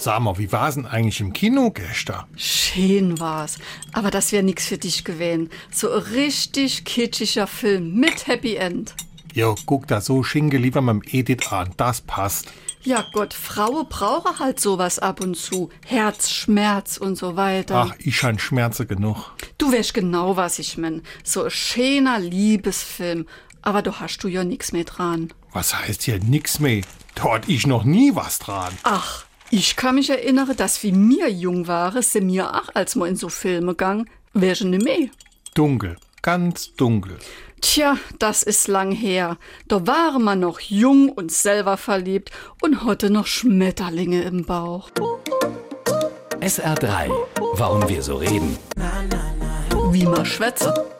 Sag mal, wie war's denn eigentlich im Kino gestern? Schön war's. Aber das wär nix für dich gewesen. So ein richtig kitschiger Film mit Happy End. Jo, guck da so Schinke lieber mit dem Edith an. Das passt. Ja Gott, Frauen brauchen halt sowas ab und zu. Herzschmerz und so weiter. Ach, ich schon Schmerze genug. Du weißt genau, was ich mein. So ein schöner Liebesfilm. Aber du hast du ja nix mehr dran. Was heißt hier nix mehr? Dort ich noch nie was dran. Ach, ich kann mich erinnern, dass wie mir jung waren, se mir auch als mal in so Filme gang, wär schon ne mehr. Dunkel, ganz dunkel. Tja, das ist lang her. Da waren man noch jung und selber verliebt und hatte noch Schmetterlinge im Bauch. SR3. Warum wir so reden. Wie man schwätze.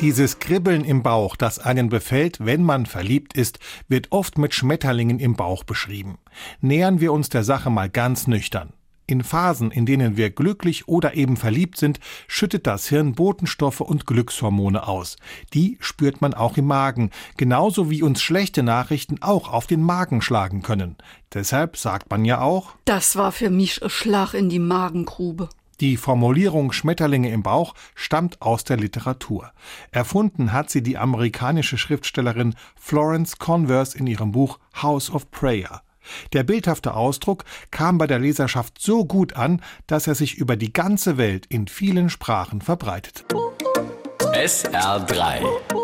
Dieses Kribbeln im Bauch, das einen befällt, wenn man verliebt ist, wird oft mit Schmetterlingen im Bauch beschrieben. Nähern wir uns der Sache mal ganz nüchtern. In Phasen, in denen wir glücklich oder eben verliebt sind, schüttet das Hirn Botenstoffe und Glückshormone aus. Die spürt man auch im Magen, genauso wie uns schlechte Nachrichten auch auf den Magen schlagen können. Deshalb sagt man ja auch, Das war für mich ein Schlag in die Magengrube. Die Formulierung Schmetterlinge im Bauch stammt aus der Literatur. Erfunden hat sie die amerikanische Schriftstellerin Florence Converse in ihrem Buch House of Prayer. Der bildhafte Ausdruck kam bei der Leserschaft so gut an, dass er sich über die ganze Welt in vielen Sprachen verbreitet. SR3.